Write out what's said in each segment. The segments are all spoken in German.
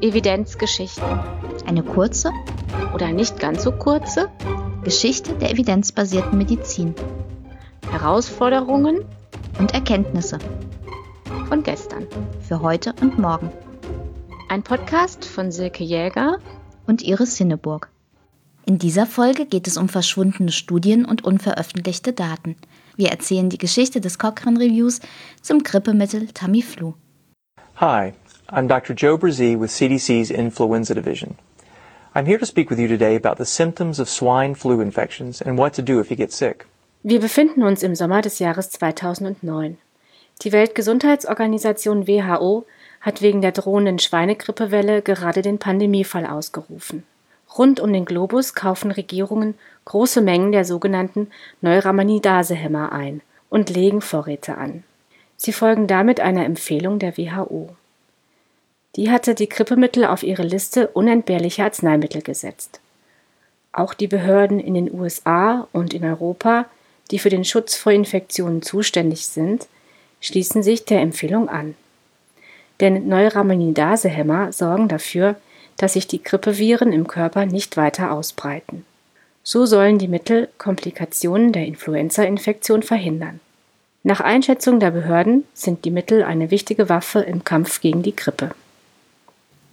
Evidenzgeschichten. Eine kurze oder nicht ganz so kurze Geschichte der evidenzbasierten Medizin. Herausforderungen und Erkenntnisse von gestern. Für heute und morgen. Ein Podcast von Silke Jäger und Iris Hinneburg. In dieser Folge geht es um verschwundene Studien und unveröffentlichte Daten. Wir erzählen die Geschichte des Cochrane Reviews zum Grippemittel Tamiflu. Hi, I'm Dr. Joe Brzee with CDC's Influenza Division. I'm here to speak with you today about the symptoms of swine flu infections and what to do if you get sick. Wir befinden uns im Sommer des Jahres 2009. Die Weltgesundheitsorganisation WHO hat wegen der drohenden Schweinegrippewelle gerade den Pandemiefall ausgerufen. Rund um den Globus kaufen Regierungen große Mengen der sogenannten Neuraminidase-Hämmer ein und legen Vorräte an. Sie folgen damit einer Empfehlung der WHO. Die hatte die Grippemittel auf ihre Liste unentbehrlicher Arzneimittel gesetzt. Auch die Behörden in den USA und in Europa, die für den Schutz vor Infektionen zuständig sind, schließen sich der Empfehlung an. Denn Neuraminidase-Hämmer sorgen dafür, dass sich die Grippeviren im Körper nicht weiter ausbreiten. So sollen die Mittel Komplikationen der Influenza-Infektion verhindern. Nach Einschätzung der Behörden sind die Mittel eine wichtige Waffe im Kampf gegen die Grippe.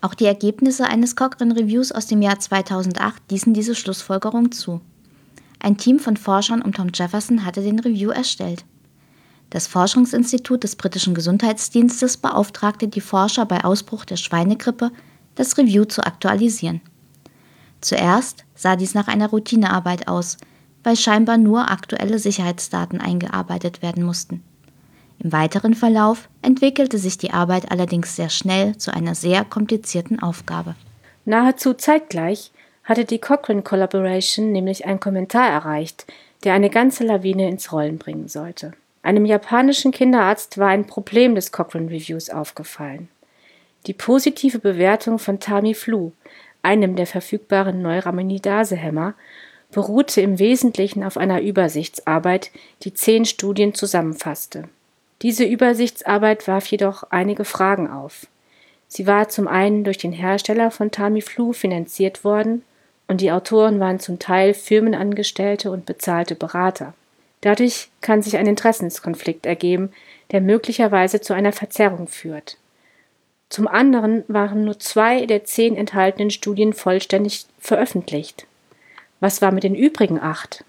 Auch die Ergebnisse eines Cochrane Reviews aus dem Jahr 2008 ließen diese Schlussfolgerung zu. Ein Team von Forschern um Tom Jefferson hatte den Review erstellt. Das Forschungsinstitut des britischen Gesundheitsdienstes beauftragte die Forscher bei Ausbruch der Schweinegrippe das Review zu aktualisieren. Zuerst sah dies nach einer Routinearbeit aus, weil scheinbar nur aktuelle Sicherheitsdaten eingearbeitet werden mussten. Im weiteren Verlauf entwickelte sich die Arbeit allerdings sehr schnell zu einer sehr komplizierten Aufgabe. Nahezu zeitgleich hatte die Cochrane Collaboration nämlich einen Kommentar erreicht, der eine ganze Lawine ins Rollen bringen sollte. Einem japanischen Kinderarzt war ein Problem des Cochrane Reviews aufgefallen. Die positive Bewertung von Tamiflu, einem der verfügbaren Neuraminidase-Hämmer, beruhte im Wesentlichen auf einer Übersichtsarbeit, die zehn Studien zusammenfasste. Diese Übersichtsarbeit warf jedoch einige Fragen auf. Sie war zum einen durch den Hersteller von Tamiflu finanziert worden und die Autoren waren zum Teil Firmenangestellte und bezahlte Berater. Dadurch kann sich ein Interessenskonflikt ergeben, der möglicherweise zu einer Verzerrung führt. Zum anderen waren nur zwei der zehn enthaltenen Studien vollständig veröffentlicht. Was war mit den übrigen acht?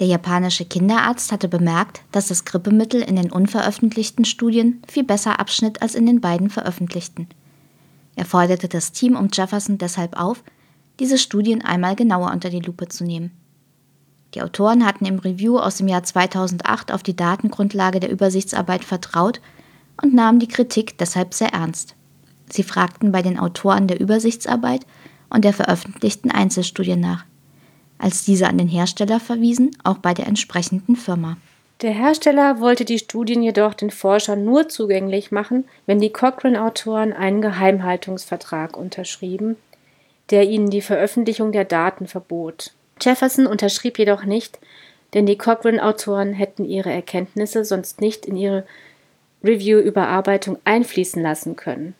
Der japanische Kinderarzt hatte bemerkt, dass das Grippemittel in den unveröffentlichten Studien viel besser abschnitt als in den beiden veröffentlichten. Er forderte das Team um Jefferson deshalb auf, diese Studien einmal genauer unter die Lupe zu nehmen. Die Autoren hatten im Review aus dem Jahr 2008 auf die Datengrundlage der Übersichtsarbeit vertraut und nahmen die Kritik deshalb sehr ernst. Sie fragten bei den Autoren der Übersichtsarbeit und der veröffentlichten Einzelstudien nach. Als diese an den Hersteller verwiesen, auch bei der entsprechenden Firma. Der Hersteller wollte die Studien jedoch den Forschern nur zugänglich machen, wenn die Cochrane-Autoren einen Geheimhaltungsvertrag unterschrieben, der ihnen die Veröffentlichung der Daten verbot. Jefferson unterschrieb jedoch nicht, denn die Cochrane-Autoren hätten ihre Erkenntnisse sonst nicht in ihre Review-Überarbeitung einfließen lassen können.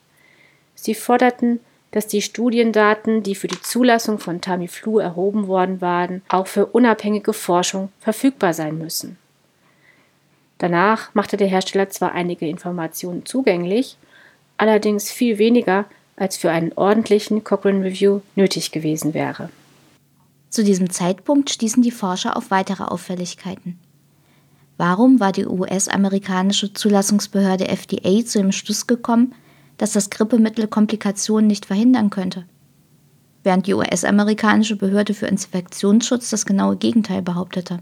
Sie forderten, dass die Studiendaten, die für die Zulassung von Tamiflu erhoben worden waren, auch für unabhängige Forschung verfügbar sein müssen. Danach machte der Hersteller zwar einige Informationen zugänglich, allerdings viel weniger, als für einen ordentlichen Cochrane Review nötig gewesen wäre. Zu diesem Zeitpunkt stießen die Forscher auf weitere Auffälligkeiten. Warum war die US-amerikanische Zulassungsbehörde FDA zu dem Schluss gekommen, dass das Grippemittel Komplikationen nicht verhindern könnte? Während die US-amerikanische Behörde für Infektionsschutz das genaue Gegenteil behauptete.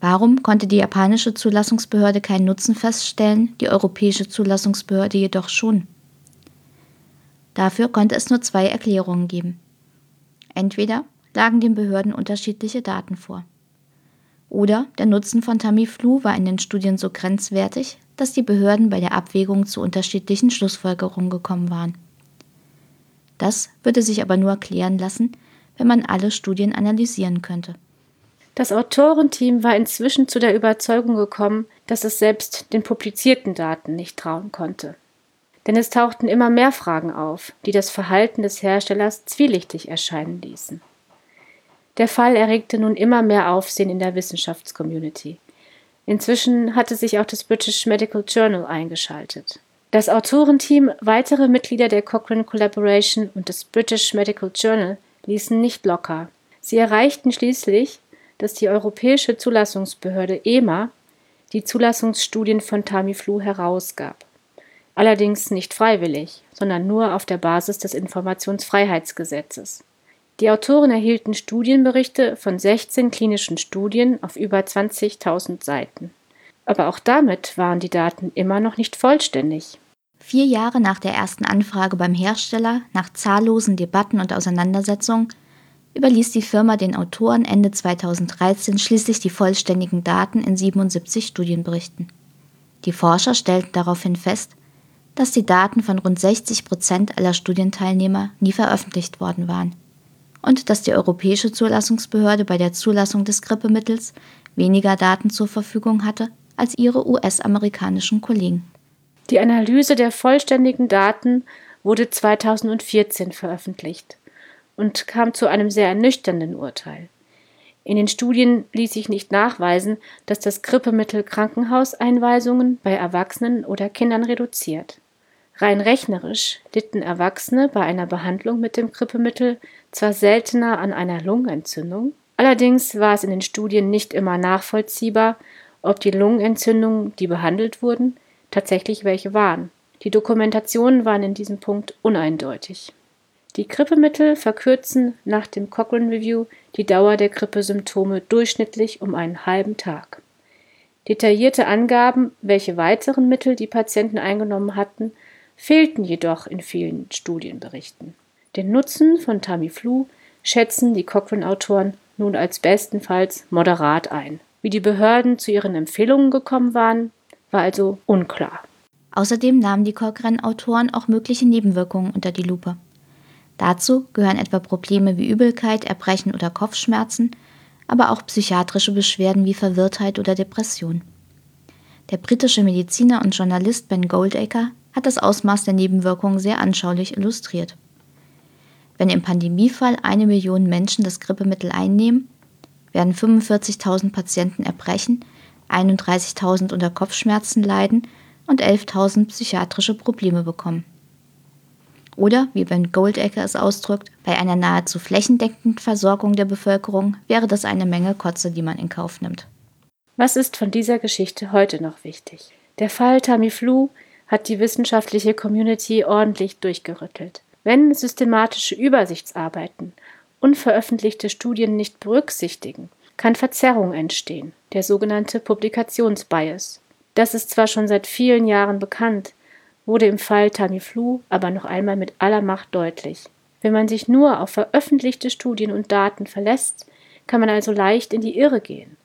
Warum konnte die japanische Zulassungsbehörde keinen Nutzen feststellen, die europäische Zulassungsbehörde jedoch schon? Dafür konnte es nur zwei Erklärungen geben. Entweder lagen den Behörden unterschiedliche Daten vor. Oder der Nutzen von Tamiflu war in den Studien so grenzwertig, dass die Behörden bei der Abwägung zu unterschiedlichen Schlussfolgerungen gekommen waren. Das würde sich aber nur erklären lassen, wenn man alle Studien analysieren könnte. Das Autorenteam war inzwischen zu der Überzeugung gekommen, dass es selbst den publizierten Daten nicht trauen konnte. Denn es tauchten immer mehr Fragen auf, die das Verhalten des Herstellers zwielichtig erscheinen ließen. Der Fall erregte nun immer mehr Aufsehen in der Wissenschaftscommunity. Inzwischen hatte sich auch das British Medical Journal eingeschaltet. Das Autorenteam, weitere Mitglieder der Cochrane Collaboration und des British Medical Journal ließen nicht locker. Sie erreichten schließlich, dass die Europäische Zulassungsbehörde EMA die Zulassungsstudien von Tamiflu herausgab. Allerdings nicht freiwillig, sondern nur auf der Basis des Informationsfreiheitsgesetzes. Die Autoren erhielten Studienberichte von 16 klinischen Studien auf über 20.000 Seiten. Aber auch damit waren die Daten immer noch nicht vollständig. Vier Jahre nach der ersten Anfrage beim Hersteller, nach zahllosen Debatten und Auseinandersetzungen, überließ die Firma den Autoren Ende 2013 schließlich die vollständigen Daten in 77 Studienberichten. Die Forscher stellten daraufhin fest, dass die Daten von rund 60 Prozent aller Studienteilnehmer nie veröffentlicht worden waren und dass die Europäische Zulassungsbehörde bei der Zulassung des Grippemittels weniger Daten zur Verfügung hatte als ihre US-amerikanischen Kollegen. Die Analyse der vollständigen Daten wurde 2014 veröffentlicht und kam zu einem sehr ernüchternden Urteil. In den Studien ließ sich nicht nachweisen, dass das Grippemittel Krankenhauseinweisungen bei Erwachsenen oder Kindern reduziert. Rein rechnerisch litten Erwachsene bei einer Behandlung mit dem Grippemittel zwar seltener an einer Lungenentzündung, allerdings war es in den Studien nicht immer nachvollziehbar, ob die Lungenentzündungen, die behandelt wurden, tatsächlich welche waren. Die Dokumentationen waren in diesem Punkt uneindeutig. Die Grippemittel verkürzen nach dem Cochrane Review die Dauer der Grippesymptome durchschnittlich um einen halben Tag. Detaillierte Angaben, welche weiteren Mittel die Patienten eingenommen hatten, fehlten jedoch in vielen Studienberichten. Den Nutzen von Tamiflu schätzen die Cochrane-Autoren nun als bestenfalls moderat ein. Wie die Behörden zu ihren Empfehlungen gekommen waren, war also unklar. Außerdem nahmen die Cochrane-Autoren auch mögliche Nebenwirkungen unter die Lupe. Dazu gehören etwa Probleme wie Übelkeit, Erbrechen oder Kopfschmerzen, aber auch psychiatrische Beschwerden wie Verwirrtheit oder Depression. Der britische Mediziner und Journalist Ben Goldacre hat das Ausmaß der Nebenwirkungen sehr anschaulich illustriert. Wenn im Pandemiefall eine Million Menschen das Grippemittel einnehmen, werden 45.000 Patienten erbrechen, 31.000 unter Kopfschmerzen leiden und 11.000 psychiatrische Probleme bekommen. Oder, wie Ben Goldacre es ausdrückt, bei einer nahezu flächendeckenden Versorgung der Bevölkerung wäre das eine Menge Kotze, die man in Kauf nimmt. Was ist von dieser Geschichte heute noch wichtig? Der Fall Tamiflu hat die wissenschaftliche Community ordentlich durchgerüttelt. Wenn systematische Übersichtsarbeiten unveröffentlichte Studien nicht berücksichtigen, kann Verzerrung entstehen, der sogenannte Publikationsbias. Das ist zwar schon seit vielen Jahren bekannt, wurde im Fall Tamiflu aber noch einmal mit aller Macht deutlich. Wenn man sich nur auf veröffentlichte Studien und Daten verlässt, kann man also leicht in die Irre gehen.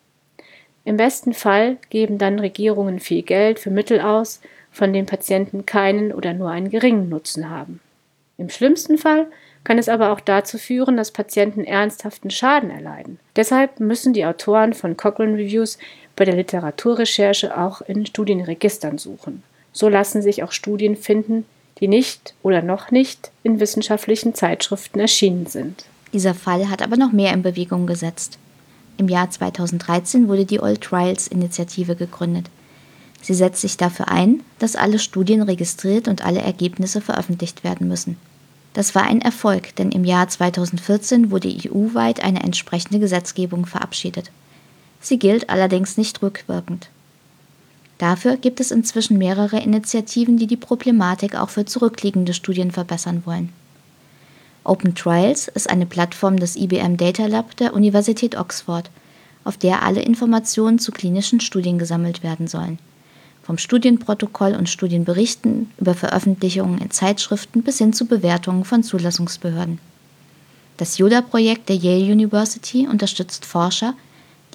Im besten Fall geben dann Regierungen viel Geld für Mittel aus, von denen Patienten keinen oder nur einen geringen Nutzen haben. Im schlimmsten Fall kann es aber auch dazu führen, dass Patienten ernsthaften Schaden erleiden. Deshalb müssen die Autoren von Cochrane Reviews bei der Literaturrecherche auch in Studienregistern suchen. So lassen sich auch Studien finden, die nicht oder noch nicht in wissenschaftlichen Zeitschriften erschienen sind. Dieser Fall hat aber noch mehr in Bewegung gesetzt. Im Jahr 2013 wurde die All Trials Initiative gegründet. Sie setzt sich dafür ein, dass alle Studien registriert und alle Ergebnisse veröffentlicht werden müssen. Das war ein Erfolg, denn im Jahr 2014 wurde EU-weit eine entsprechende Gesetzgebung verabschiedet. Sie gilt allerdings nicht rückwirkend. Dafür gibt es inzwischen mehrere Initiativen, die die Problematik auch für zurückliegende Studien verbessern wollen. Open Trials ist eine Plattform des IBM Data Lab der Universität Oxford, auf der alle Informationen zu klinischen Studien gesammelt werden sollen vom Studienprotokoll und Studienberichten über Veröffentlichungen in Zeitschriften bis hin zu Bewertungen von Zulassungsbehörden. Das YODA-Projekt der Yale University unterstützt Forscher,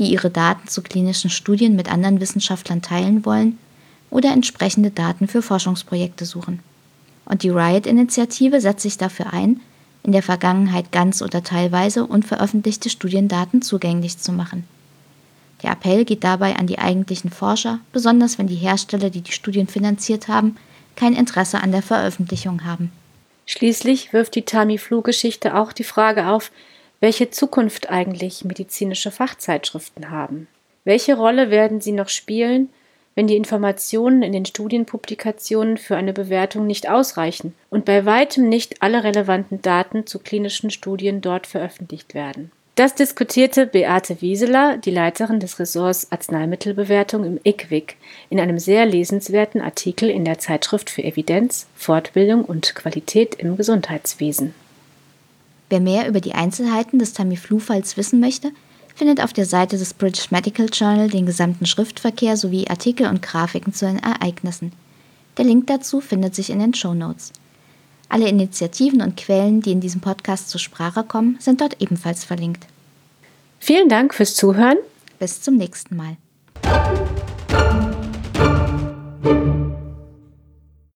die ihre Daten zu klinischen Studien mit anderen Wissenschaftlern teilen wollen oder entsprechende Daten für Forschungsprojekte suchen. Und die RIOT-Initiative setzt sich dafür ein, in der Vergangenheit ganz oder teilweise unveröffentlichte Studiendaten zugänglich zu machen. Der Appell geht dabei an die eigentlichen Forscher, besonders wenn die Hersteller, die die Studien finanziert haben, kein Interesse an der Veröffentlichung haben. Schließlich wirft die Tamiflu-Geschichte auch die Frage auf, welche Zukunft eigentlich medizinische Fachzeitschriften haben. Welche Rolle werden sie noch spielen, wenn die Informationen in den Studienpublikationen für eine Bewertung nicht ausreichen und bei weitem nicht alle relevanten Daten zu klinischen Studien dort veröffentlicht werden? Das diskutierte Beate Wieseler, die Leiterin des Ressorts Arzneimittelbewertung im IQWIC, in einem sehr lesenswerten Artikel in der Zeitschrift für Evidenz, Fortbildung und Qualität im Gesundheitswesen. Wer mehr über die Einzelheiten des Tamiflu-Falls wissen möchte, findet auf der Seite des British Medical Journal den gesamten Schriftverkehr sowie Artikel und Grafiken zu den Ereignissen. Der Link dazu findet sich in den Show Notes. Alle Initiativen und Quellen, die in diesem Podcast zur Sprache kommen, sind dort ebenfalls verlinkt. Vielen Dank fürs Zuhören. Bis zum nächsten Mal.